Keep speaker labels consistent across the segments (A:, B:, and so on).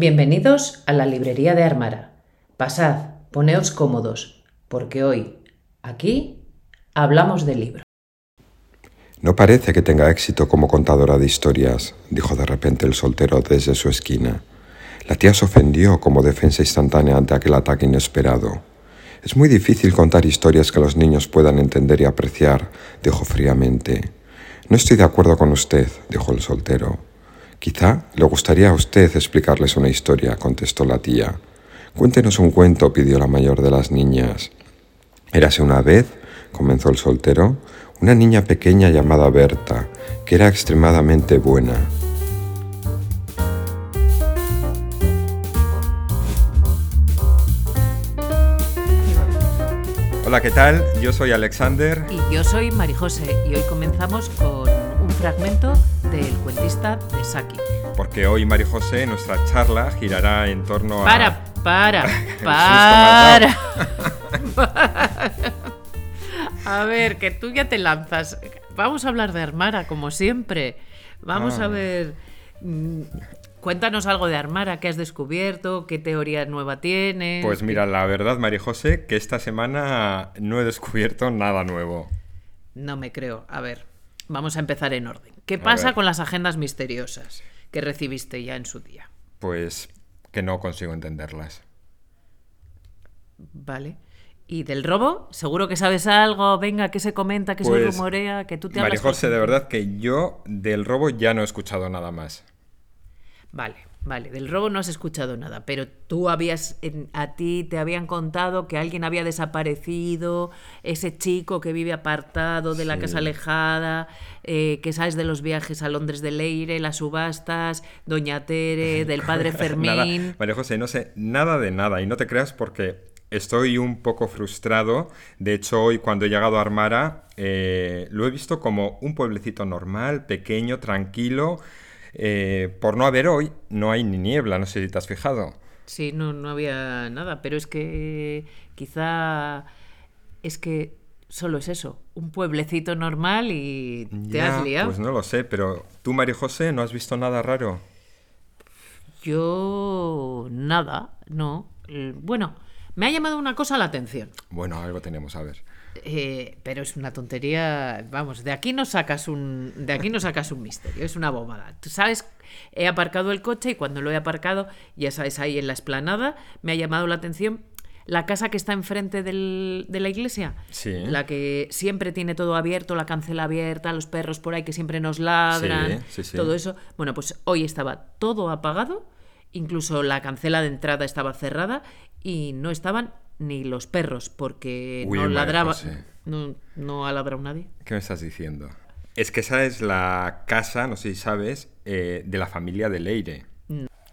A: Bienvenidos a la librería de Armara. Pasad, poneos cómodos, porque hoy, aquí, hablamos de libros.
B: No parece que tenga éxito como contadora de historias, dijo de repente el soltero desde su esquina. La tía se ofendió como defensa instantánea ante aquel ataque inesperado. Es muy difícil contar historias que los niños puedan entender y apreciar, dijo fríamente. No estoy de acuerdo con usted, dijo el soltero. Quizá le gustaría a usted explicarles una historia, contestó la tía. Cuéntenos un cuento, pidió la mayor de las niñas. Érase una vez, comenzó el soltero, una niña pequeña llamada Berta, que era extremadamente buena.
C: Hola, ¿qué tal? Yo soy Alexander.
A: Y yo soy Marijose, y hoy comenzamos con fragmento del cuentista de Saki.
C: Porque hoy, María José, nuestra charla girará en torno a.
A: Para, para, para. a ver, que tú ya te lanzas. Vamos a hablar de Armara, como siempre. Vamos
C: Ah.
A: a ver. mm, Cuéntanos algo de Armara, qué has descubierto, qué teoría nueva tienes.
C: Pues mira, la verdad, María José, que esta semana no he descubierto nada nuevo.
A: No me creo. A ver, vamos a empezar en orden. ¿Qué pasa con las agendas misteriosas que recibiste ya en su día?
C: Pues que no consigo entenderlas.
A: Vale. ¿Y del robo? Seguro que sabes algo. Venga, que se comenta, que se
C: Pues,
A: rumorea, que tú te
C: María
A: hablas
C: José, de verdad que yo del robo ya no he escuchado nada más.
A: Vale, vale. Del robo no has escuchado nada, pero tú habías, en- a ti te habían contado que alguien había desaparecido, ese chico que vive apartado de la casa alejada, eh, que sabes de los viajes a Londres de Leire, las subastas, Doña Tere, del padre
C: Nada,
A: Fermín.
C: María José, no sé nada de nada y no te creas porque estoy un poco frustrado. De hecho, hoy cuando he llegado a Armara eh, lo he visto como un pueblecito normal, pequeño, tranquilo. Eh, por no haber hoy, no hay ni niebla, no sé si te has fijado.
A: Sí, no, no había nada, pero es que quizá es que solo es eso, un pueblecito normal y te
C: Ya,
A: has liado.
C: Pues no lo sé, pero tú, María José, ¿no has visto nada raro?
A: Yo nada, no. Bueno, me ha llamado una cosa la atención,
C: Bueno, algo tenemos, a ver.
A: eh, pero es una tontería. Vamos, de aquí no sacas un, de aquí no sacas un misterio, es una bobada. Tú sabes, he aparcado el coche y cuando lo he aparcado, ya sabes, ahí en la esplanada, me ha llamado la atención la casa que está enfrente del- de la iglesia.
C: Sí.
A: La que siempre tiene todo abierto, la cancela abierta, los perros por ahí que siempre nos ladran,
C: Sí, sí, sí.
A: todo eso. Bueno, pues hoy estaba todo apagado, incluso la cancela de entrada estaba cerrada y no estaban ni los perros porque
C: Uy,
A: no
C: María
A: ladraba,
C: José.
A: no, no ha ladrado nadie.
C: ¿Qué me estás diciendo? Es que esa es la casa, no sé si sabes, eh, de la familia de Leire.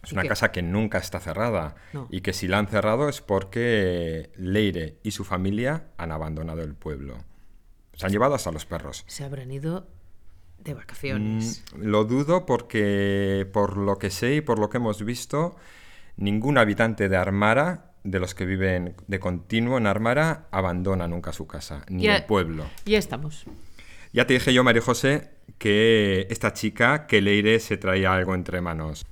C: Es
A: ¿Y
C: una
A: qué?
C: casa que nunca está cerrada
A: No.
C: y que si la han cerrado es porque Leire y su familia han abandonado el pueblo. Se han llevado hasta los perros.
A: Se habrán ido de vacaciones.
C: Mm, lo dudo porque por lo que sé y por lo que hemos visto, ningún habitante de Armara, de los que viven de continuo en Armara, abandona nunca su casa, ni
A: Ya-
C: el pueblo.
A: Ya estamos.
C: Ya te dije yo, María José, que esta chica, que Leire, se traía algo entre manos.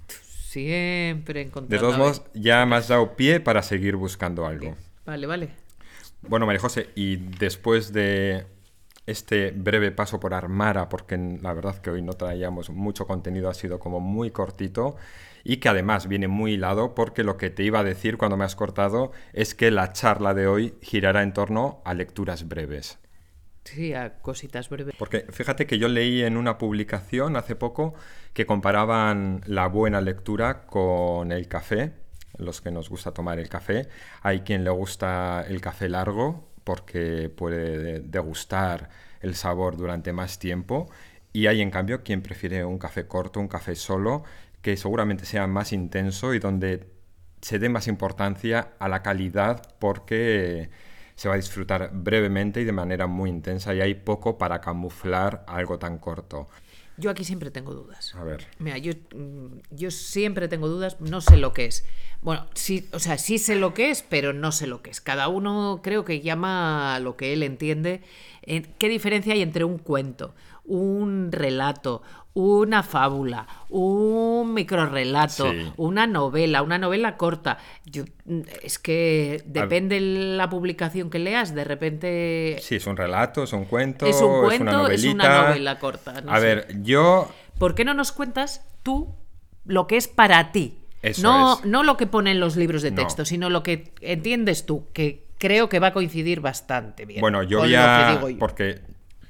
A: Siempre
C: De
A: encontrando.
C: todos
A: a
C: modos, ya me has dado pie para seguir buscando algo.
A: Vale, vale.
C: Bueno, María José, y después de este breve paso por Armara, porque la verdad que hoy no traíamos mucho contenido, ha sido como muy cortito y que además viene muy hilado porque lo que te iba a decir cuando me has cortado es que la charla de hoy girará en torno a lecturas breves.
A: Sí, a cositas breves.
C: Porque fíjate que yo leí en una publicación hace poco que comparaban la buena lectura con el café, los que nos gusta tomar el café. Hay quien le gusta el café largo porque puede degustar el sabor durante más tiempo y hay en cambio quien prefiere un café corto, un café solo, que seguramente sea más intenso y donde se dé más importancia a la calidad porque se va a disfrutar brevemente y de manera muy intensa y hay poco para camuflar algo tan corto.
A: Yo aquí siempre tengo dudas.
C: A ver.
A: Mira, yo, mm, yo siempre tengo dudas, no sé lo que es. Bueno, sí, o sea, sí sé lo que es, pero no sé lo que es. Cada uno creo que llama a lo que él entiende. ¿Qué diferencia hay entre un cuento? Un relato, una fábula, un microrrelato,
C: Sí.
A: una novela, una novela corta. Yo- es que depende la publicación que leas, de repente
C: Sí, es un relato, es un cuento,
A: es un
C: una
A: cuento, es
C: novelita.
A: una novela corta. no
C: a
A: sé.
C: ver, yo
A: ¿Por qué no nos cuentas tú lo que es para ti?
C: Eso
A: no,
C: es.
A: no lo que pone en los libros de
C: No.
A: texto, sino lo que entiendes tú, que creo que va a coincidir bastante bien.
C: Bueno, yo voy a...
A: yo.
C: Porque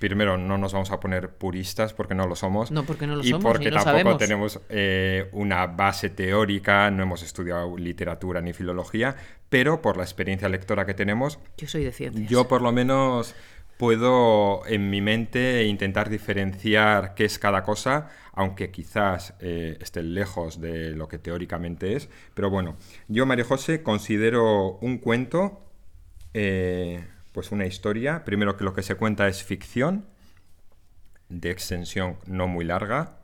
C: primero no nos vamos a poner puristas porque no lo somos.
A: No, porque no lo
C: y
A: somos,
C: porque
A: ni lo
C: tampoco tenemos eh, una base teórica, no hemos estudiado literatura ni filología, pero por la experiencia lectora que tenemos,
A: Yo soy de ciencias.
C: yo por lo menos puedo en mi mente intentar diferenciar qué es cada cosa, aunque quizás eh, esté lejos de lo que teóricamente es. Pero bueno, yo, María José, considero un cuento, eh, pues una historia, primero que lo que se cuenta es ficción, de extensión no muy larga,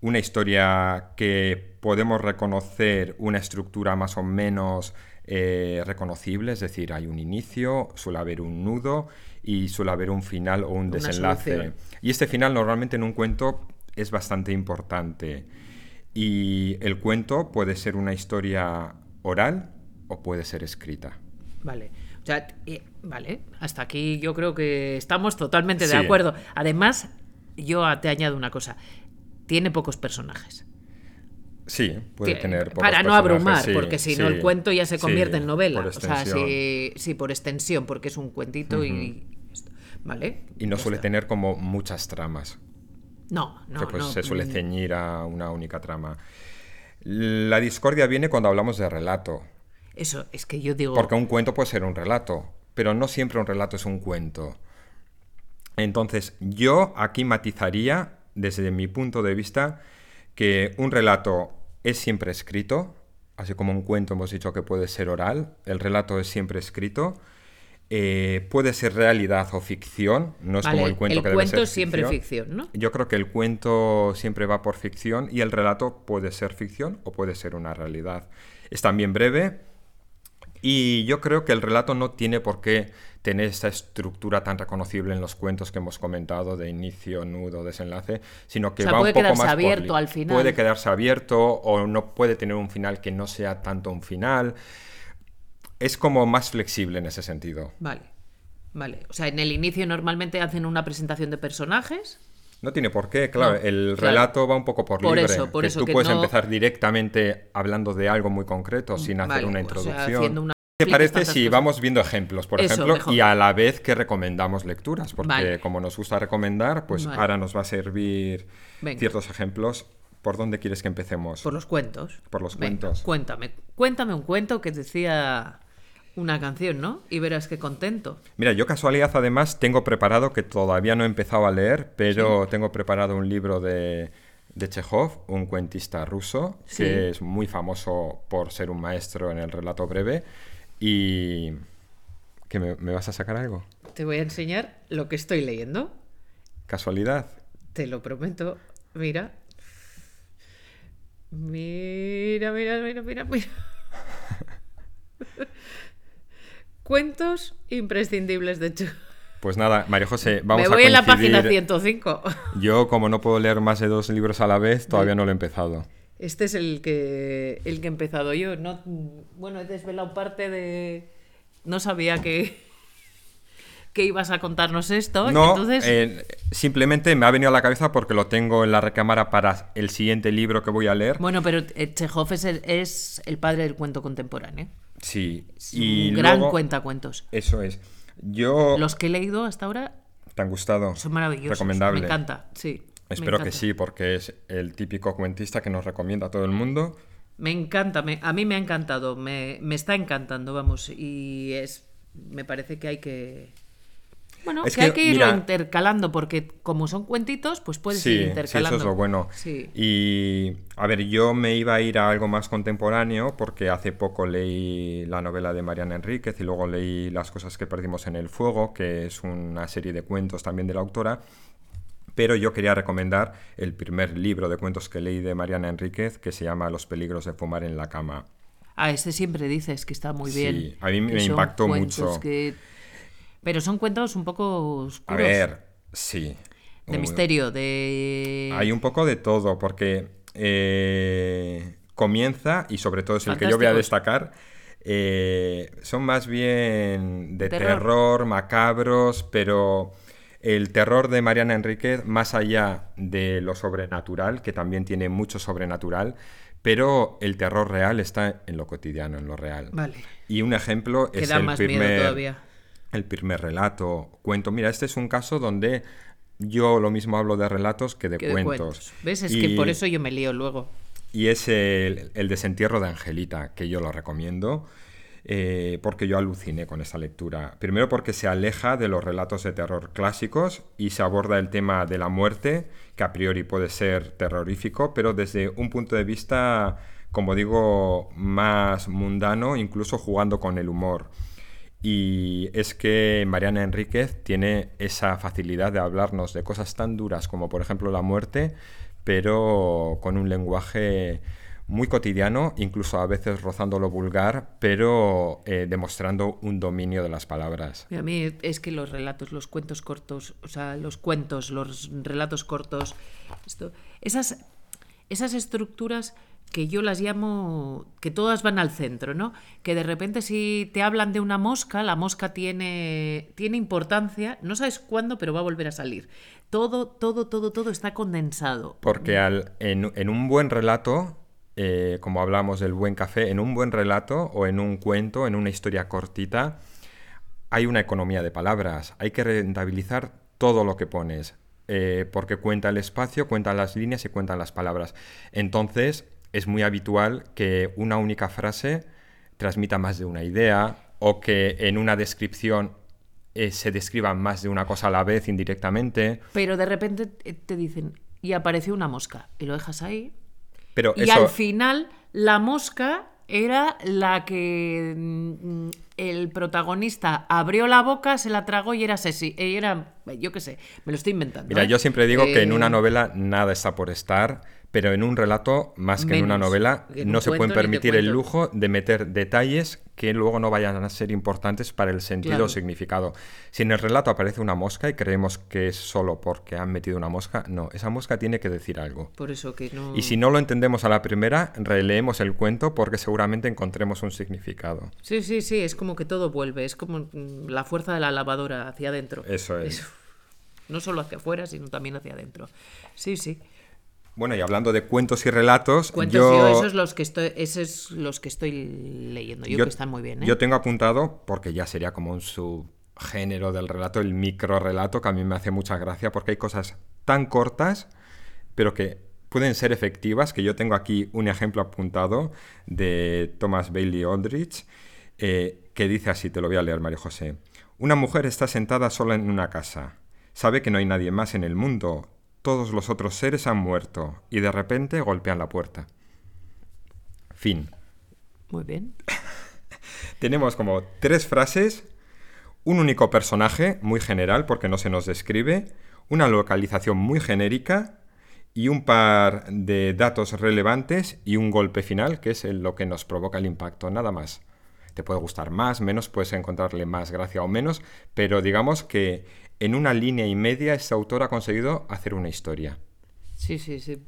C: una historia que podemos reconocer una estructura más o menos eh, reconocible, es decir, hay un inicio, suele haber un nudo y suele haber un final o un desenlace.
A: solución.
C: Y este final normalmente en un cuento es bastante importante. Y el cuento puede ser una historia oral o puede ser escrita.
A: Vale. O sea, eh, vale, hasta aquí yo creo que estamos totalmente de
C: Sí.
A: acuerdo. Además, yo te añado una cosa. Tiene pocos personajes.
C: Sí, puede
A: Que-
C: tener pocos
A: para no
C: personajes,
A: abrumar,
C: sí,
A: porque si no el cuento ya se convierte en novela. o sea, sí, sí, por extensión, porque es un cuentito y. Vale.
C: Y no suele tener como muchas tramas.
A: No, no,
C: que pues
A: no,
C: se suele
A: mm,
C: ceñir a una única trama. La discordia viene cuando hablamos de relato,
A: Eso, es que yo digo.
C: porque un cuento puede ser un relato, pero no siempre un relato es un cuento. Entonces, yo aquí matizaría, desde mi punto de vista, que un relato es siempre escrito, así como un cuento hemos dicho que puede ser oral, el relato es siempre escrito. eh, puede ser realidad o ficción, no es
A: Vale,
C: como el cuento
A: el
C: que debe
A: cuento
C: ser
A: es siempre ficción, ¿no?
C: Yo creo que el cuento siempre va por ficción y el relato puede ser ficción o puede ser una realidad. Es también breve y yo creo que el relato no tiene por qué tener esta estructura tan reconocible en los cuentos que hemos comentado de inicio, nudo, desenlace, sino que
A: O sea,
C: va
A: puede
C: un poco
A: quedarse
C: más
A: abierto al final.
C: Puede quedarse abierto o no puede tener un final que no sea tanto un final. Es como más flexible en ese sentido.
A: Vale. Vale. O sea, en el inicio normalmente hacen una presentación de personajes.
C: No tiene por qué, claro,
A: No,
C: el
A: claro.
C: relato va un poco por,
A: Por
C: libre.
A: eso, por
C: que
A: eso
C: tú
A: que
C: puedes
A: no-
C: empezar directamente hablando de algo muy concreto sin hacer
A: Vale,
C: una
A: o sea,
C: introducción.
A: una-
C: ¿Te parece si
A: cosas.
C: vamos viendo ejemplos, por
A: Eso,
C: ejemplo,
A: mejor.
C: y a la vez que recomendamos lecturas? Porque
A: Vale.
C: como nos gusta recomendar, pues
A: Vale.
C: ahora nos va a servir
A: Venga.
C: ciertos ejemplos. ¿Por dónde quieres que empecemos?
A: Por los cuentos.
C: Por los
A: Venga,
C: cuentos.
A: Cuéntame. Cuéntame un cuento que decía una canción, ¿no? Y verás qué contento.
C: Mira, yo casualidad además tengo preparado, que todavía no he empezado a leer, pero tengo preparado un libro de, de Chekhov, un cuentista ruso,
A: Sí.
C: que es muy famoso por ser un maestro en el relato breve. Y... ¿Que me, me vas a sacar algo?
A: Te voy a enseñar lo que estoy leyendo.
C: ¿Casualidad?
A: Te lo prometo. Mira. Mira, mira, mira, mira, mira. Cuentos imprescindibles de hecho.
C: Pues nada, María José, vamos
A: Me voy
C: a
A: en la página
C: coincidir.
A: 105.
C: Yo, como no puedo leer más de dos libros a la vez, todavía no lo he empezado.
A: Este es el que el que he empezado yo. No, bueno, he desvelado parte de. No sabía que, que ibas a contarnos esto.
C: No,
A: entonces,
C: eh, simplemente me ha venido a la cabeza porque lo tengo en la recámara para el siguiente libro que voy a leer.
A: bueno, pero eh, Chekhov es el, es el padre del cuento contemporáneo.
C: Sí,
A: Es
C: y
A: un gran
C: luego-
A: cuentacuentos.
C: Eso es. Yo...
A: Los que he leído hasta ahora
C: ¿Te han gustado?
A: son maravillosos.
C: Recomendable.
A: Me encanta, sí.
C: Espero que sí, porque es el típico cuentista que nos recomienda a todo el mundo.
A: Me encanta, me- a mí me ha encantado, me, me está encantando, vamos, y es, me parece que hay que, bueno,
C: Es
A: que, hay que irlo
C: mira-
A: intercalando, porque como son cuentitos, pues puedes
C: Sí,
A: ir
C: sí,
A: intercalando.
C: eso es lo bueno.
A: Sí.
C: Y a ver, yo me iba a ir a algo más contemporáneo porque hace poco leí la novela de Mariana Enríquez y luego leí Las cosas que perdimos en el fuego, que es una serie de cuentos también de la autora. Pero yo quería recomendar el primer libro de cuentos que leí de Mariana Enríquez, que se llama Los peligros de fumar en la cama.
A: Ah, este siempre dices que está muy
C: Sí,
A: bien.
C: a mí me impactó mucho.
A: que- Pero son cuentos un poco
C: A
A: oscuros.
C: ver, sí.
A: De misterio, de...
C: Hay un poco de todo, porque eh, comienza, y sobre todo es el que yo voy a destacar, eh, son más bien de terror. macabros, pero el terror de Mariana Enríquez, más allá de lo sobrenatural, que también tiene mucho sobrenatural, pero el terror real está en lo cotidiano, en lo real.
A: Vale.
C: Y un ejemplo es el primer, el primer relato, cuento. Mira, este es un caso donde yo lo mismo hablo de relatos que de, cuentos.
A: ¿Ves? Es que por eso yo me lío luego.
C: Y es el, el, desentierro de Angelita, que yo lo recomiendo. Eh, porque yo aluciné con esta lectura. Primero porque se aleja de los relatos de terror clásicos y se aborda el tema de la muerte, que a priori puede ser terrorífico, pero desde un punto de vista, como digo, más mundano, incluso jugando con el humor. Y es que Mariana Enríquez tiene esa facilidad de hablarnos de cosas tan duras como por ejemplo la muerte, pero con un lenguaje muy cotidiano, incluso a veces rozando lo vulgar, pero eh, demostrando un dominio de las palabras.
A: A mí es que los relatos, los cuentos cortos, o sea, los cuentos, los relatos cortos, esto, esas, esas estructuras que yo las llamo, que todas van al centro, ¿no? Que de repente si te hablan de una mosca, la mosca tiene, tiene importancia, no sabes cuándo, pero va a volver a salir. Todo, todo, todo, todo está condensado.
C: Porque al, en, un buen relato eh, como hablamos del buen café, en un buen relato o en un cuento, en una historia cortita, hay una economía de palabras. Hay que rentabilizar todo lo que pones, eh, porque cuenta el espacio, cuentan las líneas y cuentan las palabras. Entonces, es muy habitual que una única frase transmita más de una idea o que en una descripción eh, se describa más de una cosa a la vez indirectamente.
A: Pero de repente te dicen, y apareció una mosca, y lo dejas ahí
C: y
A: al final, la mosca era la que mm, el protagonista abrió la boca, se la tragó y era Ceci. Era, yo qué sé, me lo estoy inventando.
C: Mira,
A: ¿eh?
C: yo siempre digo que en una eh, novela nada está por estar pero en un relato, más que en una novela, no se pueden permitir el lujo de meter detalles que luego no vayan a ser importantes para el sentido o significado. Si en el relato aparece una mosca y creemos que es solo porque han metido una mosca, no, esa mosca tiene que decir algo.
A: Por eso que no...
C: Y si no lo entendemos a la primera, releemos el cuento porque seguramente encontremos un significado.
A: Sí, sí, sí, es como que todo vuelve, es como mm, la fuerza de la lavadora hacia adentro.
C: Eso es.
A: No solo hacia afuera, sino también hacia adentro. Sí, sí.
C: Bueno, y hablando de cuentos y relatos,
A: cuentos, yo... esos, los que estoy, esos los que estoy leyendo, yo, que están muy bien. ¿eh?
C: Yo tengo apuntado, porque ya sería como un subgénero del relato, el micro relato, que a mí me hace mucha gracia, porque hay cosas tan cortas, pero que pueden ser efectivas, que yo tengo aquí un ejemplo apuntado de Thomas Bailey Aldrich, eh, que dice así, te lo voy a leer, María José. Una mujer está sentada sola en una casa. Sabe que no hay nadie más en el mundo todos los otros seres han muerto y de repente golpean la puerta. Fin.
A: Muy bien.
C: Tenemos como tres frases, un único personaje muy general porque no se nos describe, una localización muy genérica y un par de datos relevantes y un golpe final que es lo que nos provoca el impacto, nada más. Te puede gustar más, menos, puedes encontrarle más gracia o menos, pero digamos que en una línea y media este autor ha conseguido hacer una historia.
A: Sí, sí, sí.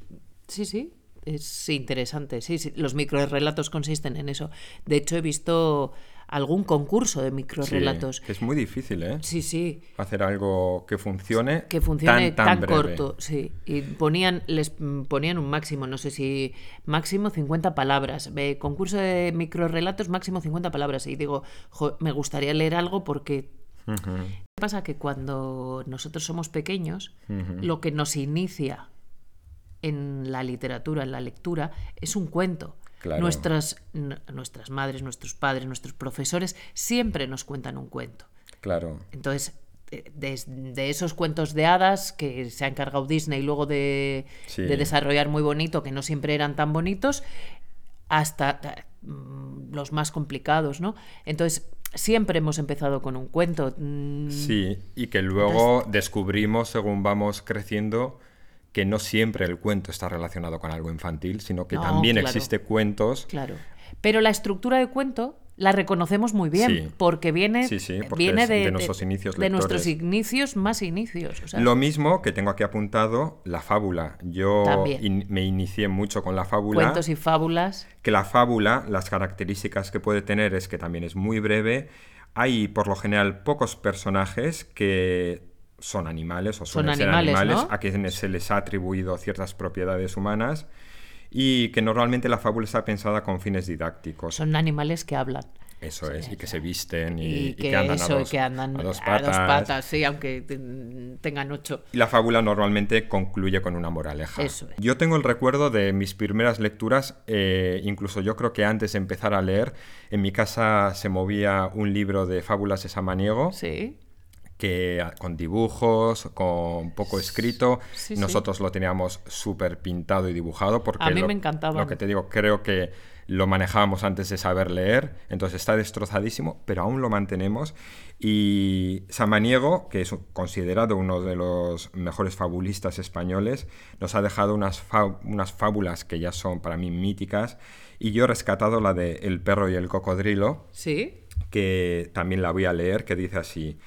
A: Sí, sí. Es interesante. Sí, sí. Los microrelatos consisten en eso. De hecho, he visto algún concurso de microrelatos.
C: Sí, es muy difícil, ¿eh?
A: Sí, sí.
C: Hacer algo que funcione.
A: Que funcione tan, corto, sí. Y ponían, les ponían un máximo, no sé si máximo 50 palabras. concurso de microrelatos, máximo 50 palabras. Y digo, me gustaría leer algo porque ¿Qué pasa? Que cuando nosotros somos pequeños, lo que nos inicia en la literatura, en la lectura, es un cuento. Nuestras, nuestras madres, nuestros padres, nuestros profesores siempre nos cuentan un cuento.
C: Claro.
A: Entonces, de, esos cuentos de hadas que se ha encargado Disney luego de, de, desarrollar muy bonito, que no siempre eran tan bonitos, hasta mm, los más complicados, ¿no? Entonces, siempre hemos empezado con un cuento.
C: Mm. Sí, y que luego descubrimos, según vamos creciendo, que no siempre el cuento está relacionado con algo infantil, sino que también existen existe cuentos.
A: Claro. Pero la estructura de cuento la reconocemos muy bien,
C: Sí.
A: porque viene,
C: Sí, sí, porque
A: viene de,
C: de nuestros inicios
A: de nuestros
C: lectores.
A: inicios más inicios. o sea,
C: Lo mismo que tengo aquí apuntado, la fábula. Yo in- me inicié mucho con la fábula.
A: cuentos y fábulas.
C: que la fábula, las características que puede tener es que también es muy breve. Hay por lo general pocos personajes que son animales o
A: Son
C: suelen ser
A: animales,
C: animales
A: ¿no?
C: a quienes se les ha atribuido ciertas propiedades humanas y que normalmente la fábula está pensada con fines didácticos.
A: Son animales que hablan.
C: Eso es, y que se visten y,
A: Y,
C: y
A: que,
C: que andan,
A: eso,
C: a, dos,
A: que andan
C: a dos patas.
A: sí, aunque ten- tengan ocho.
C: Y la fábula normalmente concluye con una moraleja.
A: Eso es.
C: Yo tengo el recuerdo de mis primeras lecturas, eh, incluso yo creo que antes de empezar a leer, en mi casa se movía un libro de fábulas de Samaniego,
A: Sí.
C: Que con dibujos, con poco escrito,
A: Sí, sí.
C: nosotros lo teníamos súper pintado y dibujado porque
A: A mí
C: lo,
A: me encantaban.
C: Lo que te digo, creo que lo manejábamos antes de saber leer, entonces está destrozadísimo, pero aún lo mantenemos. Y Samaniego, que es considerado uno de los mejores fabulistas españoles, nos ha dejado unas, unas fábulas que ya son para mí míticas, y yo he rescatado la de El perro y el cocodrilo,
A: Sí.
C: que también la voy a leer, que dice así.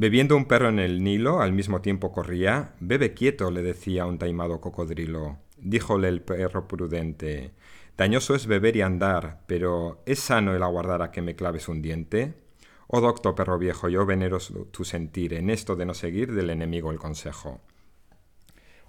C: Bebiendo un perro en el Nilo, al mismo tiempo corría. Bebe quieto, le decía un taimado cocodrilo. Díjole el perro prudente. Dañoso es beber y andar, pero ¿es sano el aguardar a que me claves un diente? Oh docto perro viejo, yo venero tu sentir en esto de no seguir del enemigo el consejo.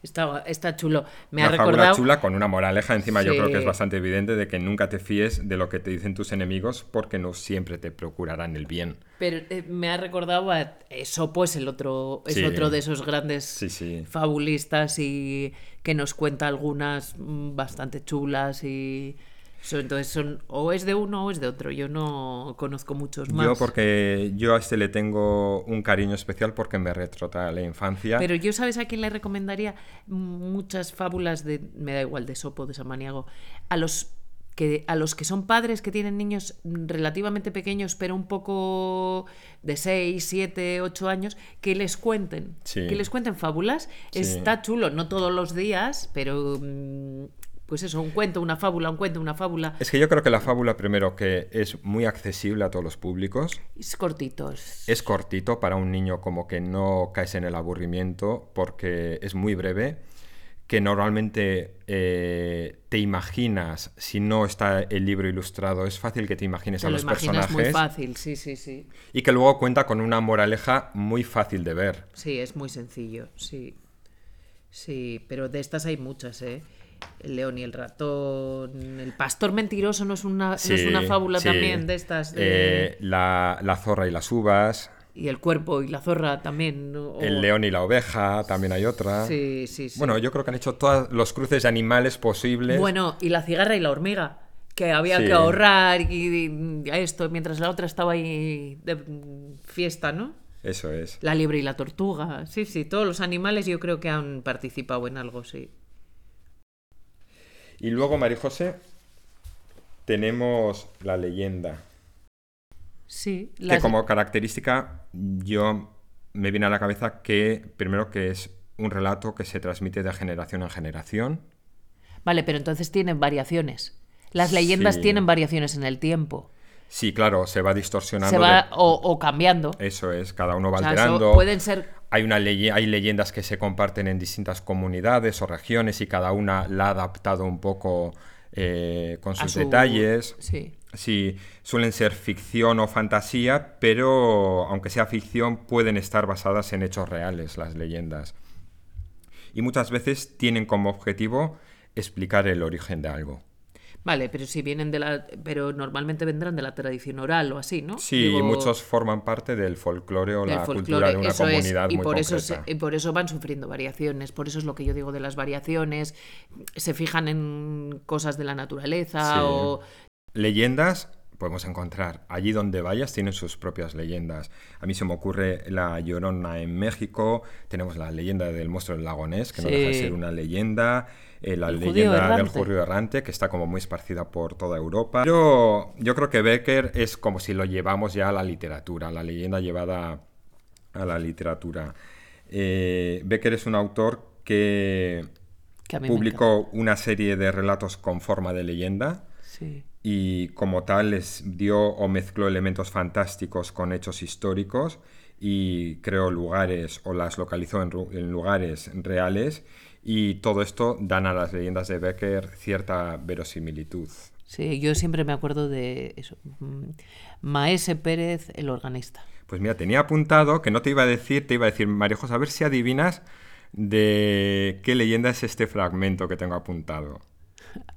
A: Está, está chulo. Me
C: Una
A: ha
C: fábula
A: recordado.
C: chula con una moraleja encima yo creo que es bastante evidente de que nunca te fíes de lo que te dicen tus enemigos porque no siempre te procurarán el bien.
A: Pero eh, me ha recordado a eso, pues el otro, es
C: Sí.
A: otro de esos grandes
C: Sí,
A: fabulistas y que nos cuenta algunas mm, bastante chulas y so- entonces son o es de uno o es de otro. Yo no conozco muchos más.
C: Yo porque yo a este le tengo un cariño especial porque me retrota a la infancia.
A: Pero yo, ¿sabes a quién le recomendaría muchas fábulas de, me da igual, de Sopo, de Samaniego? A los que, a los que son padres que tienen niños relativamente pequeños, pero un poco de 6, 7, 8 años, que les cuenten.
C: Sí.
A: Que les cuenten fábulas.
C: Sí.
A: Está chulo, no todos los días, pero mm, pues eso, un cuento, una fábula, un cuento, una fábula.
C: Es que yo creo que la fábula, primero, que es muy accesible a todos los públicos.
A: Es cortitos.
C: Es cortito para un niño como que no caes en el aburrimiento porque es muy breve. Que normalmente eh, te imaginas, si no está el libro ilustrado, es fácil que te imagines
A: Te
C: a
A: lo
C: los
A: imaginas
C: personajes.
A: muy fácil, sí, sí, sí.
C: Y que luego cuenta con una moraleja muy fácil de ver.
A: Sí, es muy sencillo, sí. Sí, pero de estas hay muchas, ¿eh? El león y el ratón. El pastor mentiroso no es una, no es una fábula
C: sí.
A: también de estas. de-
C: Eh, la, la zorra y las uvas.
A: Y el cuerpo y la zorra también. ¿no? O-
C: El león y la oveja, también hay otra.
A: Sí, sí, sí.
C: Bueno, yo creo que han hecho todos los cruces de animales posibles.
A: Bueno, y la cigarra y la hormiga. Que había
C: Sí.
A: que ahorrar y, y esto, mientras la otra estaba ahí de fiesta, ¿no?
C: Eso es.
A: La liebre y la tortuga. Sí, sí, todos los animales yo creo que han participado en algo, sí.
C: Y luego, María José, tenemos la leyenda.
A: Sí.
C: Que
A: las-
C: como característica, yo me viene a la cabeza que, primero, que es un relato que se transmite de generación en generación.
A: Vale, pero entonces tienen variaciones. Las leyendas
C: Sí.
A: tienen variaciones en el tiempo.
C: Sí, claro, se va distorsionando.
A: Se va
C: de-
A: o, o cambiando.
C: Eso es, cada uno va
A: O sea,
C: alterando.
A: pueden ser
C: Hay, una leye- hay leyendas que se comparten en distintas comunidades o regiones y cada una la ha adaptado un poco eh, con sus
A: su-
C: detalles.
A: Sí.
C: Sí, suelen ser ficción o fantasía, pero aunque sea ficción, pueden estar basadas en hechos reales las leyendas. Y muchas veces tienen como objetivo explicar el origen de algo.
A: Vale, pero si vienen de la. Pero normalmente vendrán de la tradición oral o así, ¿no?
C: Sí,
A: Digo,
C: muchos forman parte del folclore o
A: del
C: la
A: folclore,
C: cultura de una
A: eso es,
C: comunidad
A: y
C: muy
A: por
C: concreta.
A: eso se- y por eso van sufriendo variaciones. Por eso es lo que yo digo de las variaciones. Se fijan en cosas de la naturaleza
C: Sí.
A: o.
C: Leyendas podemos encontrar. Allí donde vayas tienen sus propias leyendas. A mí se me ocurre la Llorona en México, tenemos la leyenda del monstruo del lago Ness, que no
A: Sí.
C: deja de ser una leyenda, eh, la
A: El
C: leyenda del judío errante, que está como muy esparcida por toda Europa. Pero yo creo que Becker es como si lo llevamos ya a la literatura, la leyenda llevada a la literatura. Eh, Becker es un autor que publicó una serie de relatos con forma de leyenda
A: Sí.
C: y como tal les dio o mezcló elementos fantásticos con hechos históricos y creó lugares o las localizó en, en lugares reales y todo esto dan a las leyendas de Becker cierta verosimilitud.
A: Sí, yo siempre me acuerdo de eso. mm, Maese Pérez, el organista.
C: Pues mira, tenía apuntado que no te iba a decir, te iba a decir, María José, a ver si adivinas de qué leyenda es este fragmento que tengo apuntado.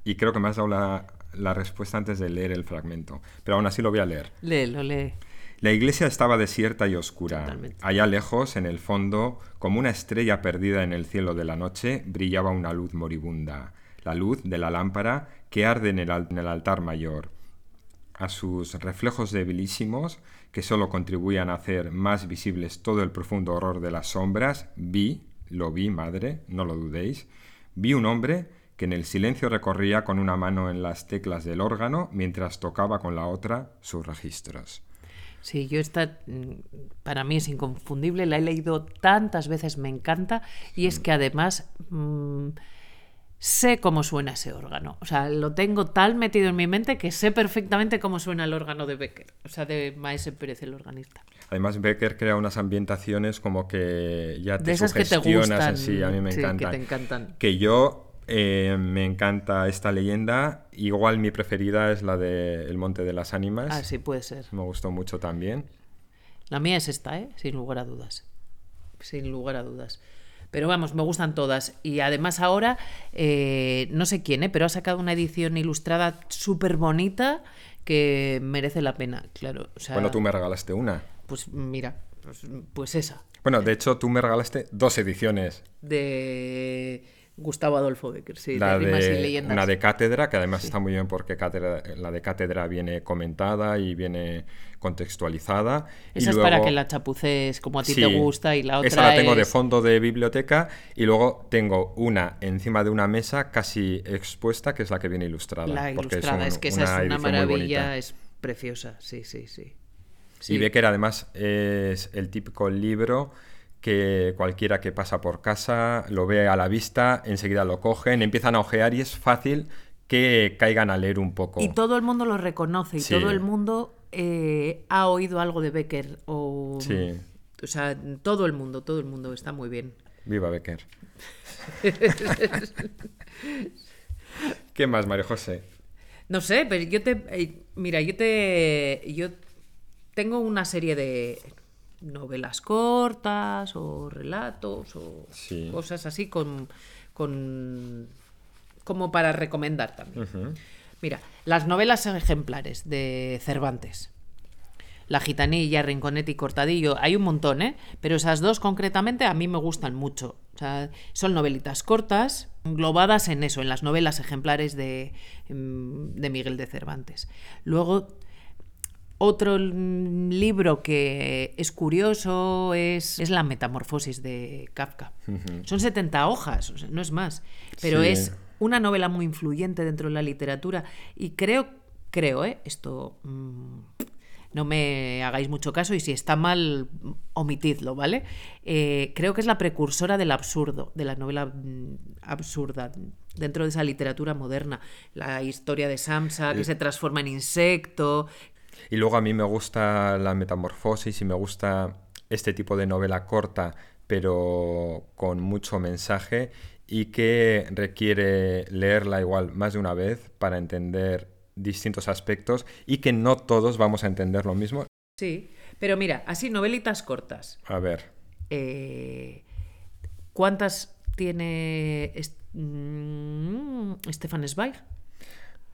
C: Y creo que me has dado la, la respuesta antes de leer el fragmento, pero aún así lo voy a leer.
A: Léelo, lee.
C: La iglesia estaba desierta y oscura.
A: Totalmente.
C: Allá lejos, en el fondo, como una estrella perdida en el cielo de la noche, brillaba una luz moribunda, la luz de la lámpara que arde en el, al- en el altar mayor. A sus reflejos debilísimos, que sólo contribuían a hacer más visibles todo el profundo horror de las sombras, vi, lo vi, madre, no lo dudéis, vi un hombre que en el silencio recorría con una mano en las teclas del órgano mientras tocaba con la otra sus registros.
A: Sí, yo esta mm, para mí es inconfundible, la he leído tantas veces, me encanta y es que además mm, sé cómo suena ese órgano, o sea, lo tengo tan metido en mi mente que sé perfectamente cómo suena el órgano de Becker, o sea, de Maese Pérez el organista.
C: Además, Becker crea unas ambientaciones como que ya te
A: De esas que te gustan,
C: así, a mí me
A: sí, que te encantan.
C: Que yo eh, me encanta esta leyenda, igual mi preferida es la de El Monte de las Ánimas.
A: Ah, sí, puede ser.
C: Me gustó mucho también.
A: La mía es esta, ¿eh? Sin lugar a dudas. Sin lugar a dudas. Pero vamos, me gustan todas. Y además ahora, eh, no sé quién, ¿eh? pero ha sacado una edición ilustrada súper bonita que merece la pena, claro. O sea,
C: Bueno, tú me regalaste una.
A: Pues mira, pues, pues esa.
C: Bueno, de hecho, tú me regalaste dos ediciones.
A: De Gustavo Adolfo Becker, sí,
C: la
A: de rimas y leyendas.
C: una de cátedra, que además está muy bien porque cátedra- la de cátedra viene comentada y viene contextualizada. y
A: Esa es para que la chapuces como a ti
C: Sí,
A: te gusta y la otra
C: Esa la tengo de fondo de biblioteca y luego tengo una encima de una mesa casi expuesta, que es la que viene ilustrada.
A: La
C: porque
A: ilustrada, es,
C: un-
A: que esa es una maravilla, es preciosa, sí, sí, sí.
C: Y Becker además es el típico libro que cualquiera que pasa por casa lo ve a la vista, enseguida lo cogen, empiezan a ojear y es fácil que caigan a leer un poco.
A: Y todo el mundo lo reconoce y
C: Sí.
A: todo el mundo eh, ha oído algo de Becker. O,
C: Sí.
A: o sea, todo el mundo, todo el mundo está muy bien.
C: Viva Becker. ¿Qué más, María José?
A: No sé, pero yo te. eh, Mira, yo te. Yo tengo una serie de novelas cortas o relatos o
C: Sí.
A: cosas así con. con como para recomendar también. Mira, las novelas ejemplares de Cervantes. La Gitanilla, Rinconete y Cortadillo, hay un montón, ¿eh? Pero esas dos concretamente a mí me gustan mucho. O sea, son novelitas cortas, englobadas en eso, en las novelas ejemplares de, mm, de Miguel de Cervantes. Luego, otro libro que es curioso es, es La Metamorfosis de Kafka. Son 70 hojas, no es más. Pero
C: Sí.
A: es una novela muy influyente dentro de la literatura y creo, creo, ¿eh? Esto mm, no me hagáis mucho caso y si está mal, omitidlo, ¿vale? Eh, creo que es la precursora del absurdo, de la novela mm, absurda dentro de esa literatura moderna. La historia de Samsa, que se transforma en insecto.
C: Y luego a mí me gusta la metamorfosis y me gusta este tipo de novela corta, pero con mucho mensaje y que requiere leerla igual más de una vez para entender distintos aspectos y que no todos vamos a entender lo mismo.
A: Sí, pero mira, así novelitas cortas.
C: A ver,
A: Eh, ¿Cuántas tiene est- mm, Stefan Zweig?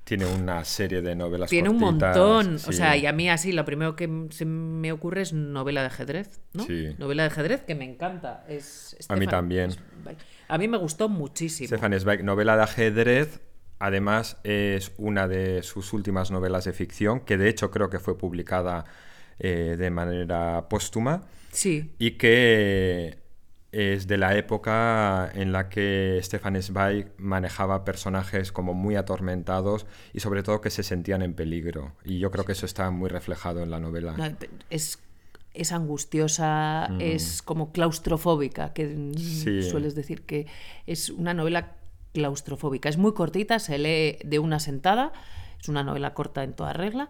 C: Tiene una serie de novelas
A: Tiene un montón. O sea, y a mí así lo primero que se me ocurre es novela de ajedrez, ¿no?
C: Sí.
A: Novela de ajedrez que me encanta. Es
C: A mí también.
A: Zweig. A mí me gustó muchísimo.
C: Stefan Zweig, novela de ajedrez, además es una de sus últimas novelas de ficción, que de hecho creo que fue publicada eh, de manera póstuma
A: Sí,
C: y que es de la época en la que Stefan Zweig manejaba personajes como muy atormentados y sobre todo que se sentían en peligro. Y yo creo que eso está muy reflejado en la novela.
A: no, es, es angustiosa, es como claustrofóbica, que mm,
C: Mm. Sí.
A: sueles decir que es una novela claustrofóbica. Es muy cortita, se lee de una sentada Es una novela corta en toda regla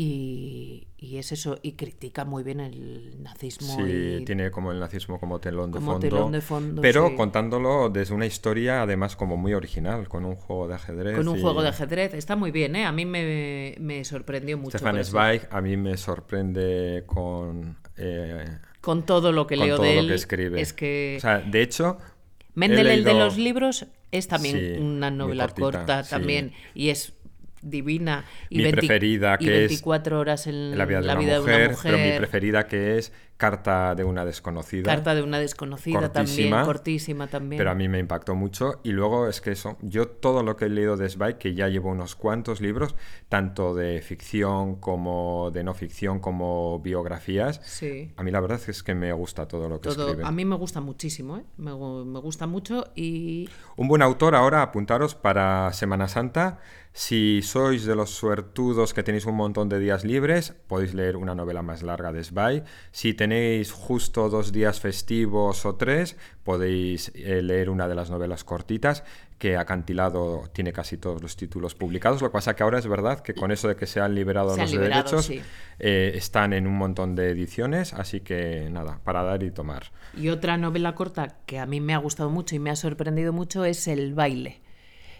A: y, y es eso, y critica muy bien el nazismo.
C: Sí,
A: y-
C: tiene como el nazismo como telón de
A: Como
C: fondo.
A: telón de fondo,
C: pero
A: sí.
C: contándolo desde una historia además como muy original, con un juego de ajedrez.
A: Con un
C: y-
A: juego de ajedrez. Está muy bien, ¿eh? A mí me, me sorprendió mucho.
C: Stefan. Zweig a mí me sorprende con... eh,
A: Con todo lo que
C: con
A: leo
C: todo
A: de
C: lo
A: él.
C: que escribe.
A: Es que...
C: O sea, de hecho... he
A: Mendel, el de los libros, es también
C: Sí,
A: una novela corta
C: sí.
A: también y es divina. Y
C: Mi
A: 20
C: preferida,
A: y
C: que es
A: 24 horas en
C: La vida, de, una mujer,
A: de una mujer.
C: pero mi preferida que es Carta de una desconocida.
A: Carta de una desconocida
C: Cortísima,
A: también, cortísima también.
C: Pero a mí me impactó mucho. Y luego es que eso, yo todo lo que he leído de Zweig, que ya llevo unos cuantos libros, tanto de ficción como de no ficción, como biografías,
A: Sí.
C: a mí la verdad es que me gusta todo lo que
A: Todo,
C: escribe.
A: a mí me gusta muchísimo, ¿eh? me, me gusta mucho y
C: Un buen autor ahora, apuntaros para Semana Santa. Si sois de los suertudos que tenéis un montón de días libres, podéis leer una novela más larga de Zweig. Si tenéis justo dos días festivos o tres, podéis eh, leer una de las novelas cortitas que Acantilado tiene casi todos los títulos publicados. Lo que pasa que ahora es verdad que con eso de que se han liberado
A: Se han
C: los
A: liberado,
C: derechos,
A: sí.
C: eh, están en un montón de ediciones, así que nada, para dar y tomar.
A: Y otra novela corta que a mí me ha gustado mucho y me ha sorprendido mucho es El baile.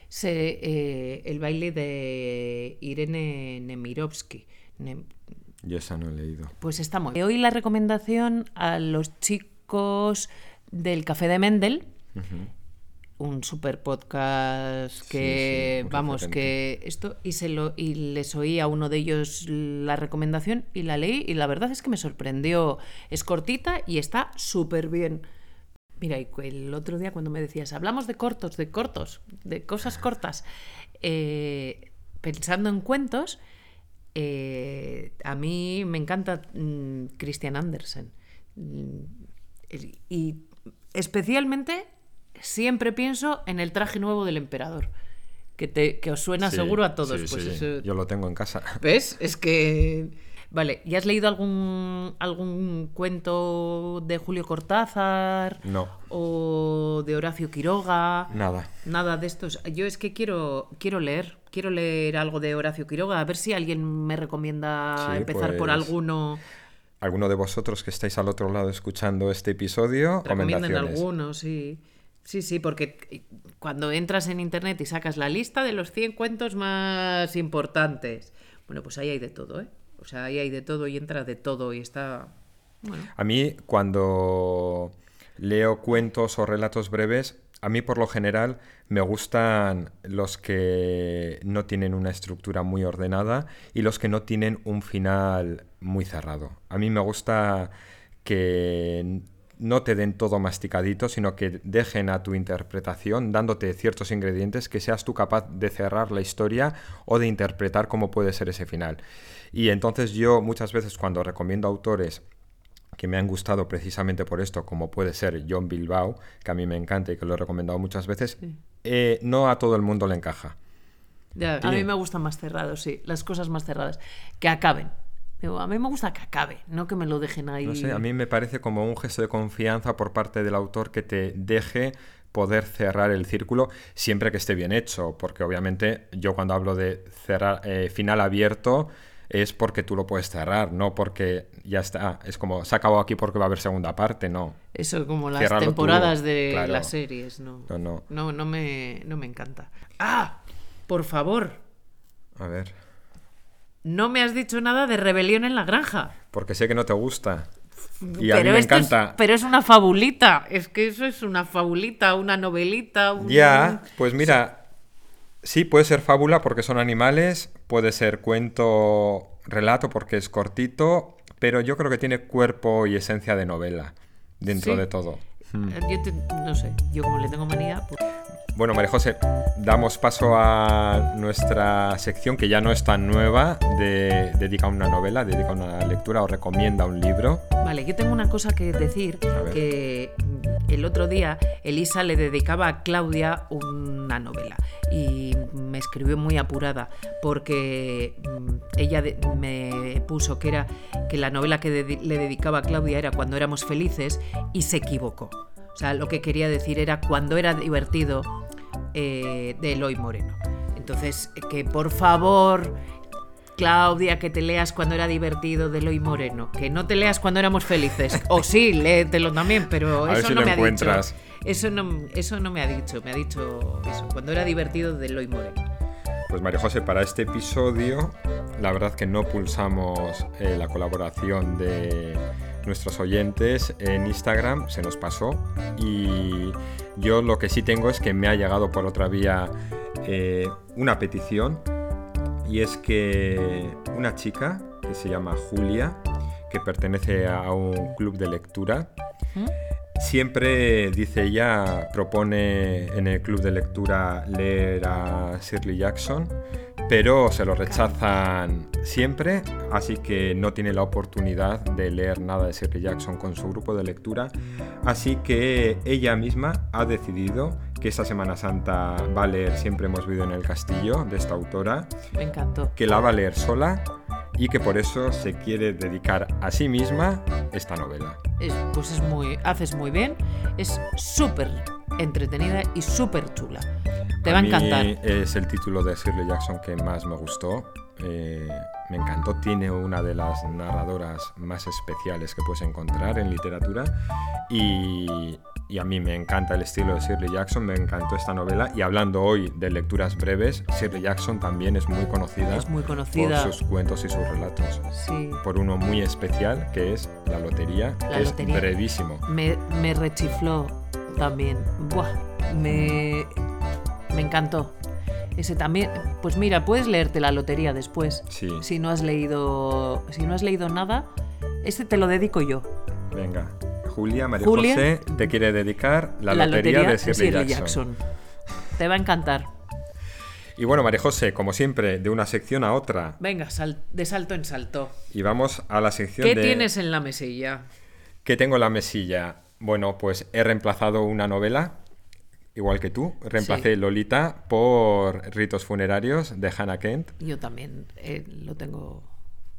A: Se- eh, el baile de Irene Nemirovsky. Ne-
C: Yo esa no he leído.
A: pues está muy bien. Hoy la recomendación a los chicos del Café de Mendel, un super podcast que
C: sí,
A: vamos
C: referente.
A: que esto y se lo y les oí a uno de ellos la recomendación y la leí y la verdad es que me sorprendió es cortita y está súper bien mira y el otro día cuando me decías hablamos de cortos de cortos de cosas cortas eh, pensando en cuentos eh, a mí me encanta mm, Christian Andersen Mm, y especialmente siempre pienso en el traje nuevo del emperador, que, te, que os suena
C: Sí,
A: seguro a todos.
C: sí,
A: pues
C: sí,
A: eso-
C: Yo lo tengo en casa.
A: ¿Ves? Es que... Vale, ¿y has leído algún, algún cuento de Julio Cortázar?
C: No.
A: ¿O de Horacio Quiroga?
C: Nada.
A: Nada de estos. Yo es que quiero, quiero leer, quiero leer algo de Horacio Quiroga, a ver si alguien me recomienda
C: Sí,
A: empezar por
C: pues,
A: alguno.
C: Alguno de vosotros que estáis al otro lado escuchando este episodio,
A: Recomienden
C: recomendaciones.
A: alguno, sí. Sí, sí, porque cuando entras en internet y sacas la lista de los 100 cuentos más importantes, bueno, pues ahí hay de todo, ¿eh? O sea, ahí hay de todo y entra de todo y está... Bueno,
C: A mí, cuando leo cuentos o relatos breves, a mí por lo general me gustan los que no tienen una estructura muy ordenada y los que no tienen un final muy cerrado. A mí me gusta que no te den todo masticadito, sino que dejen a tu interpretación, dándote ciertos ingredientes, que seas tú capaz de cerrar la historia o de interpretar cómo puede ser ese final. Y entonces yo muchas veces cuando recomiendo autores que me han gustado precisamente por esto, como puede ser John Bilbao, que a mí me encanta y que lo he recomendado muchas veces, eh, no a todo el mundo le encaja.
A: ya, a
C: Sí.
A: mí me gustan más cerrados, sí, las cosas más cerradas, que acaben. Digo, a mí me gusta que acabe, no que me lo dejen ahí.
C: No sé, a mí me parece como un gesto de confianza por parte del autor que te deje poder cerrar el círculo siempre que esté bien hecho, porque obviamente yo cuando hablo de cerrar eh, final abierto es porque tú lo puedes cerrar, no porque ya está, es como se ha acabado aquí porque va a haber segunda parte, no.
A: Eso como las
C: tú,
A: temporadas de
C: claro.
A: las series, no.
C: No, no.
A: No, no me, no me encanta. ¡Ah! Por favor,
C: A ver,
A: no me has dicho nada de Rebelión en la Granja.
C: porque sé que no te gusta. Y a mí
A: pero
C: me
A: esto es-
C: encanta.
A: pero es una fabulita. Es que eso es una fabulita, una novelita. un-
C: Ya, pues mira, sí, puede ser fábula porque son animales, puede ser cuento, relato porque es cortito, pero yo creo que tiene cuerpo y esencia de novela dentro
A: Sí.
C: de todo. Hmm.
A: Eh, Yo te- no sé, yo como le tengo manía, pues-
C: Bueno, María José, damos paso a nuestra sección que ya no es tan nueva, de dedica una novela, dedica una lectura o recomienda un libro.
A: Vale, yo tengo una cosa que decir,
C: A
A: que mm, el otro día Elisa le dedicaba a Claudia una novela y me escribió muy apurada porque mm, ella me puso que era que la novela que le dedicaba a Claudia era cuando éramos felices y se equivocó. O sea, lo que quería decir era cuando era divertido eh, de Eloy Moreno. Entonces, que por favor, Claudia, que te leas cuando era divertido de Eloy Moreno. Que no te leas cuando éramos felices. O sí, léetelo también, pero
C: A ver
A: eso
C: si
A: no
C: lo
A: me
C: encuentras.
A: ha dicho. Eso no, eso no me ha dicho. Me ha dicho eso, cuando era divertido de Eloy Moreno.
C: Pues María José, para este episodio, la verdad que no pulsamos eh, la colaboración de nuestros oyentes en Instagram, se nos pasó. Y yo lo que sí tengo es que me ha llegado por otra vía eh, una petición. Y es que una chica que se llama Julia, que pertenece a un club de lectura, Siempre, dice ella, propone en el club de lectura leer a Shirley Jackson, pero se lo rechazan siempre, así que no tiene la oportunidad de leer nada de Shirley Jackson con su grupo de lectura. Así que ella misma ha decidido que esta Semana Santa va a leer Siempre hemos vivido en el castillo de esta autora,
A: Me encantó.
C: que la va a leer sola y que por eso se quiere dedicar a sí misma esta novela.
A: Es- pues es muy, haces muy bien. Es súper entretenida y súper chula. Te va a encantar.
C: Es el título de Shirley Jackson que más me gustó. Eh, me encantó. Tiene una de las narradoras más especiales que puedes encontrar en literatura. Y, y a mí me encanta el estilo de Shirley Jackson. Me encantó esta novela. Y hablando hoy de lecturas breves, Shirley Jackson también es muy conocida,
A: Es muy conocida.
C: por sus cuentos y sus relatos.
A: Sí.
C: Por uno muy especial que es La Lotería,
A: La
C: que
A: Lotería.
C: es brevísimo.
A: Me, me rechifló también. Buah, me, me encantó. Ese también. Pues mira, puedes leerte la lotería después.
C: Sí.
A: Si no has leído. Si no has leído nada, este te lo dedico yo.
C: Venga. Julia, María
A: Julia.
C: José, te quiere dedicar La, lotería, de Shirley, Jackson.
A: Te va a encantar.
C: Y bueno, María José, como siempre, de una sección a otra.
A: Venga, sal- de salto en salto.
C: Y vamos a la sección
A: ¿Qué
C: de...
A: tienes en la mesilla?
C: ¿Qué tengo en la mesilla? Bueno, pues he reemplazado una novela, igual que tú. Reemplacé
A: Sí.
C: Lolita por Ritos Funerarios de Hannah Kent.
A: Yo también eh, lo tengo.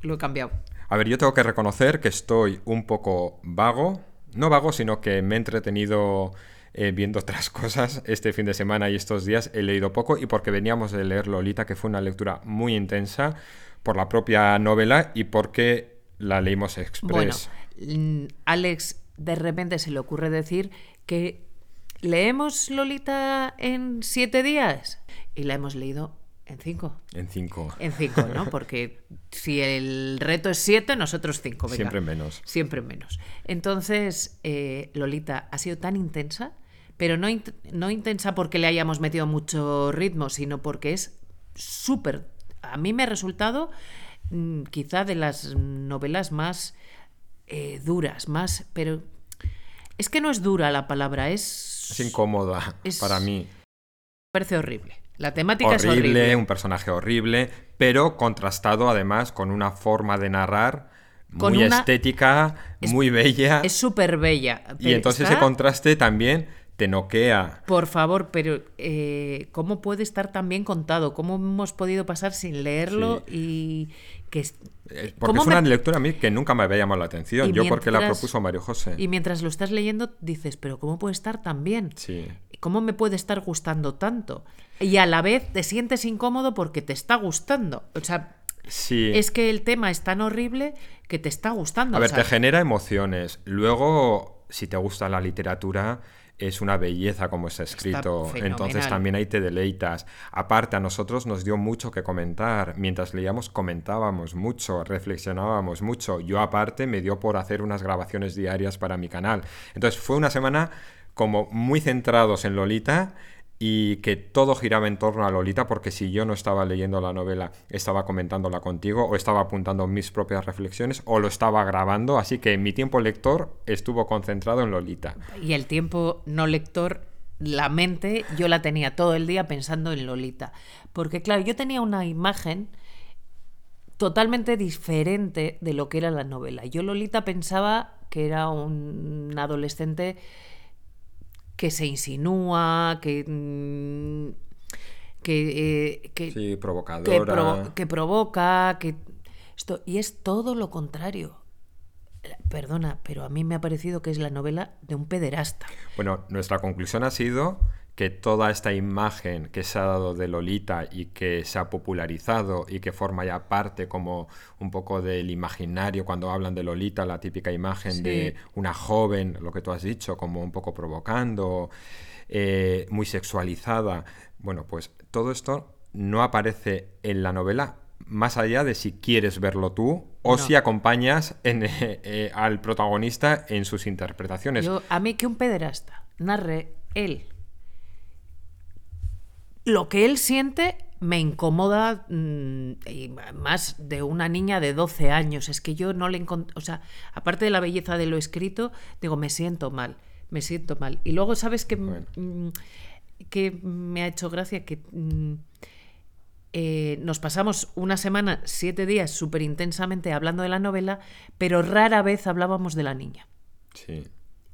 A: Lo he cambiado.
C: A ver, yo tengo que reconocer que estoy un poco vago. No vago, sino que me he entretenido eh, viendo otras cosas este fin de semana y estos días. He leído poco y porque veníamos de leer Lolita, que fue una lectura muy intensa por la propia novela y porque la leímos
A: Bueno,
C: express.
A: mm, Alex de repente se le ocurre decir que leemos Lolita en siete días y la hemos leído en cinco.
C: En cinco.
A: En cinco, ¿no? Porque si el reto es siete, nosotros cinco. venga.
C: Siempre menos.
A: Siempre menos. Entonces, eh, Lolita ha sido tan intensa, pero no, no intensa porque le hayamos metido mucho ritmo, sino porque es súper... A mí me ha resultado mm, quizá de las novelas más eh, duras, más... Pero es que no es dura la palabra, es...
C: Es incómoda
A: Es-
C: para mí.
A: parece horrible. La temática es
C: Horrible,
A: horrible.
C: un personaje horrible, pero contrastado además con una forma de narrar
A: Con
C: muy
A: una-
C: estética,
A: es-
C: muy bella.
A: Es súper bella.
C: Y entonces
A: está-
C: ese contraste también te noquea.
A: Por favor, pero eh, ¿cómo puede estar tan bien contado? ¿Cómo hemos podido pasar sin leerlo y que
C: Eh, Porque
A: ¿Cómo
C: es una
A: me-
C: lectura a mí que nunca me había llamado la atención.
A: Y
C: Yo porque la propuso Mario José.
A: y mientras lo estás leyendo dices, pero ¿cómo puede estar tan bien?
C: Sí.
A: ¿Cómo me puede estar gustando tanto? Y a la vez te sientes incómodo porque te está gustando. O sea,
C: Sí.
A: es que el tema es tan horrible que te está gustando.
C: A ver, te genera emociones. Luego, si te gusta la literatura, es una belleza como está escrito. Entonces también ahí te deleitas. Aparte, a nosotros nos dio mucho que comentar. Mientras leíamos, comentábamos mucho, reflexionábamos mucho. Yo, aparte, me dio por hacer unas grabaciones diarias para mi canal. Entonces, fue una semana como muy centrados en Lolita y que todo giraba en torno a Lolita, porque si yo no estaba leyendo la novela, estaba comentándola contigo, o estaba apuntando mis propias reflexiones, o lo estaba grabando, así que mi tiempo lector estuvo concentrado en Lolita.
A: Y el tiempo no lector, la mente, yo la tenía todo el día pensando en Lolita. Porque claro, yo tenía una imagen totalmente diferente de lo que era la novela. Yo Lolita pensaba que era un adolescente que se insinúa, que... mm, que, eh, que,
C: Sí,
A: que, provo- que provoca, que esto y es todo lo contrario. Perdona, pero a mí me ha parecido que es la novela de un pederasta.
C: Bueno, nuestra conclusión ha sido que toda esta imagen que se ha dado de Lolita y que se ha popularizado y que forma ya parte como un poco del imaginario cuando hablan de Lolita, la típica imagen de una joven, lo que tú has dicho, como un poco provocando, eh, muy sexualizada. Bueno, pues todo esto no aparece en la novela más allá de si quieres verlo tú o si acompañas en, eh, eh, al protagonista en sus interpretaciones.
A: a mí que un pederasta narre él lo que él siente me incomoda mm, y más de una niña de 12 años. Es que yo no le encontré, o sea, aparte de la belleza de lo escrito, digo, me siento mal, me siento mal. Y luego, ¿sabes qué, mm, que me ha hecho gracia? Que mm, eh, nos pasamos una semana, siete días, súper intensamente hablando de la novela, pero rara vez hablábamos de la niña.
C: Sí.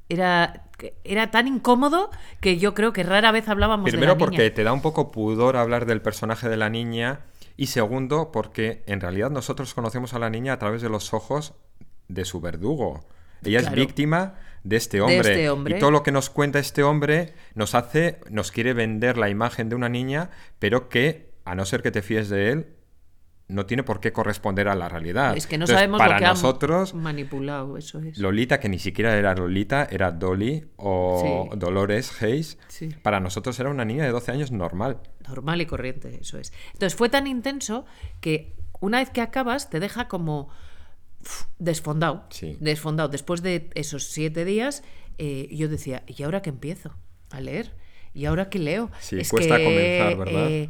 A: Era, era tan incómodo que yo creo que rara vez hablábamos
C: Primero
A: de la
C: niña. porque te da un poco pudor hablar del personaje de la niña y segundo porque en realidad nosotros conocemos a la niña a través de los ojos de su verdugo. Ella es víctima de este, hombre,
A: de este hombre.
C: Y todo lo que nos cuenta este hombre nos hace, nos quiere vender la imagen de una niña, pero que, a no ser que te fíes de él, no tiene por qué corresponder a la realidad.
A: Es que no sabemos
C: para
A: lo que
C: nosotros,
A: manipulado, eso es.
C: Lolita, que ni siquiera era Lolita, era Dolly o Dolores Hayes. Para nosotros era una niña de 12 años normal.
A: Normal y corriente, eso es. Entonces fue tan intenso que una vez que acabas te deja como desfondado. Desfondado. Después de esos siete días, eh, yo decía, ¿y ahora qué empiezo a leer? ¿Y ahora qué leo?
C: Sí, cuesta comenzar, ¿verdad?
A: Eh,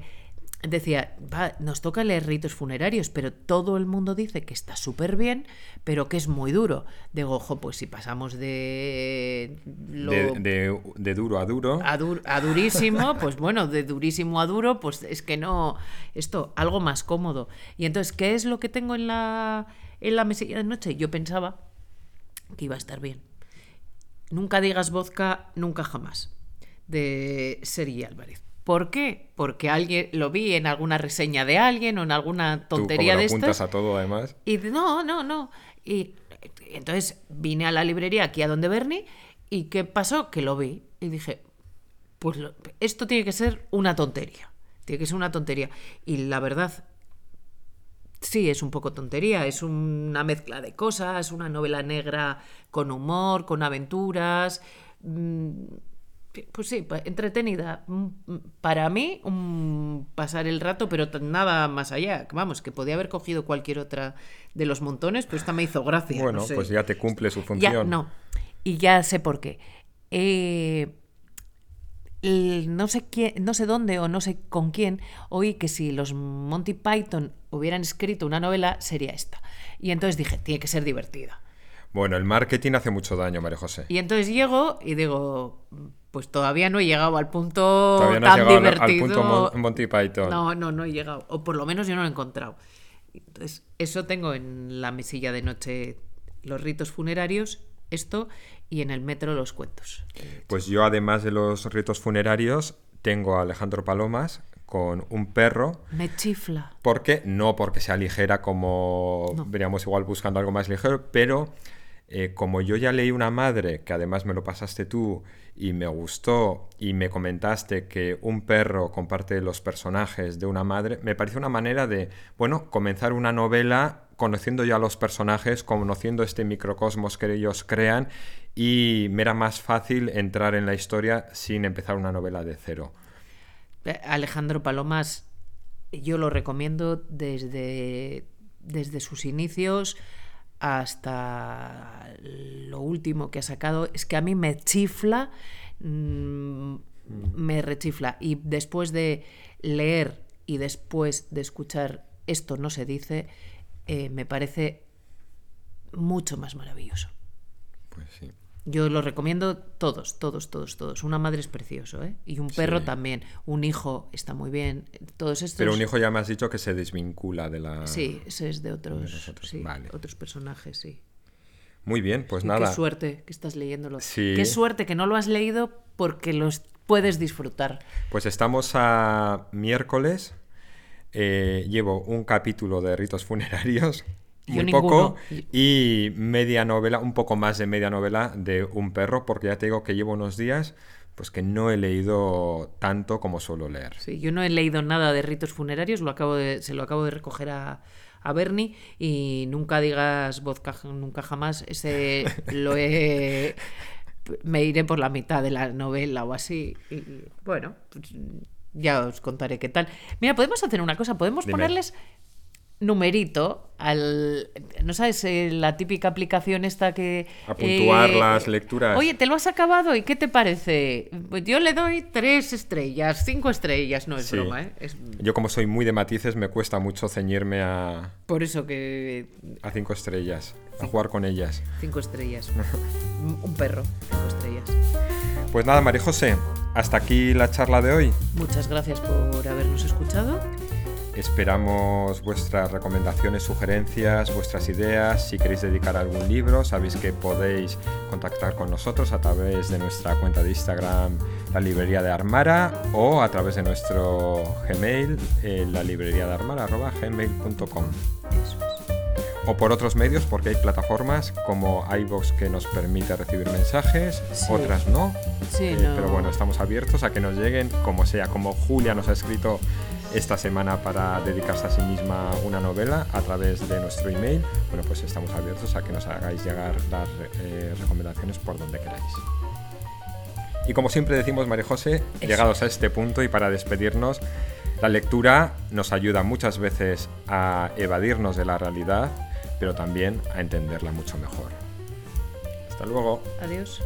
A: decía, nos toca leer ritos funerarios, pero todo el mundo dice que está súper bien, pero que es muy duro. Digo, ojo, pues si pasamos de,
C: de, duro a duro.
A: A, a durísimo, pues bueno, de durísimo a duro, pues es que no, esto, algo más cómodo. Y entonces, ¿qué es lo que tengo en la, en la mesilla de noche? Yo pensaba que iba a estar bien. Nunca digas vodka, nunca jamás, de Sergi Álvarez. ¿Por qué? Porque alguien lo vi en alguna reseña de alguien o en alguna tontería
C: Tú,
A: de
C: estas. a todo además.
A: Y no, no, no. Y entonces vine a la librería aquí a donde Bernie y ¿qué pasó? Que lo vi y dije, pues esto tiene que ser una tontería. Tiene que ser una tontería. Y la verdad, sí, es un poco tontería. Es una mezcla de cosas, una novela negra con humor, con aventuras. Mm, pues sí, entretenida. Mm, mm, para mí, un pasar el rato, pero nada más allá. Vamos, que podía haber cogido cualquier otra de los montones, pero esta me hizo gracia.
C: Bueno, pues ya te cumple su función.
A: no, y ya sé por qué. Eh, no sé quién, no sé dónde o no sé con quién oí que si los Monty Python hubieran escrito una novela sería esta. Y entonces dije, tiene que ser divertida.
C: Bueno, el marketing hace mucho daño, María José.
A: Y entonces llego y digo, pues todavía no he llegado al punto todavía no tan divertido.
C: Al punto Monty Python.
A: No, no, no he llegado. O por lo menos yo no lo he encontrado. Entonces, eso tengo en la mesilla de noche los ritos funerarios, esto, y en el metro los cuentos.
C: Pues yo, además de los ritos funerarios, tengo a Alejandro Palomas con un perro.
A: Me chifla.
C: Porque, no porque sea ligera como veríamos igual buscando algo más ligero, pero eh, como yo ya leí Una madre, que además me lo pasaste tú, y me gustó, y me comentaste que un perro comparte los personajes de una madre, me pareció una manera de, bueno, comenzar una novela conociendo ya los personajes, conociendo este microcosmos que ellos crean, y me era más fácil entrar en la historia sin empezar una novela de cero.
A: Alejandro Palomas, yo lo recomiendo desde, desde sus inicios hasta lo último que ha sacado, es que a mí me chifla, mm, me rechifla. Y después de leer y después de escuchar esto no se dice, eh, me parece mucho más maravilloso.
C: Pues sí.
A: Yo lo recomiendo todos, todos, todos, todos. Una madre es precioso, ¿eh? Y un perro también. Un hijo está muy bien. Todos estos...
C: Pero un hijo ya me has dicho que se desvincula de la...
A: Sí, ese es de otros, otros personajes, sí.
C: Muy bien, pues nada.
A: Qué suerte que estás leyéndolo. Qué suerte que no lo has leído porque los puedes disfrutar.
C: Pues estamos a miércoles. Eh, llevo un capítulo de ritos funerarios muy poco y media novela, un poco más de media novela de un perro, porque ya te digo que llevo unos días pues que no he leído tanto como suelo leer.
A: Sí, yo no he leído nada de ritos funerarios, lo acabo de, se lo acabo de recoger a, a Bernie y nunca digas vodka, nunca jamás, ese lo he... Me iré por la mitad de la novela o así. Y, bueno, pues, ya os contaré qué tal. Mira, podemos hacer una cosa, podemos
C: Dime.
A: ponerles numerito al no sabes Eh, la típica aplicación esta que
C: A puntuar
A: eh,
C: las lecturas.
A: oye te lo has acabado y qué te parece pues yo le doy tres estrellas cinco estrellas no es
C: Sí.
A: broma ¿eh? es
C: Yo como soy muy de matices me cuesta mucho ceñirme a,
A: por eso que
C: a cinco estrellas, a jugar con ellas.
A: cinco estrellas un perro cinco estrellas
C: Pues nada, María José, hasta aquí la charla de hoy.
A: muchas gracias por habernos escuchado
C: Esperamos vuestras recomendaciones, sugerencias, vuestras ideas. Si queréis dedicar algún libro, sabéis que podéis contactar con nosotros a través de nuestra cuenta de Instagram, la librería de Armara, o a través de nuestro Gmail, eh, la librería de Armara, arroba gmail.com. O por otros medios, porque hay plataformas como iVoox que nos permite recibir mensajes,
A: Sí.
C: otras no.
A: sí
C: Eh,
A: no.
C: Pero bueno, estamos abiertos a que nos lleguen como sea, como Julia nos ha escrito esta semana para dedicarse a sí misma una novela a través de nuestro email. Bueno, pues estamos abiertos a que nos hagáis llegar las eh, recomendaciones por donde queráis. Y como siempre decimos, María José,
A: Eso.
C: llegados a este punto y para despedirnos, la lectura nos ayuda muchas veces a evadirnos de la realidad, pero también a entenderla mucho mejor. Hasta luego.
A: adiós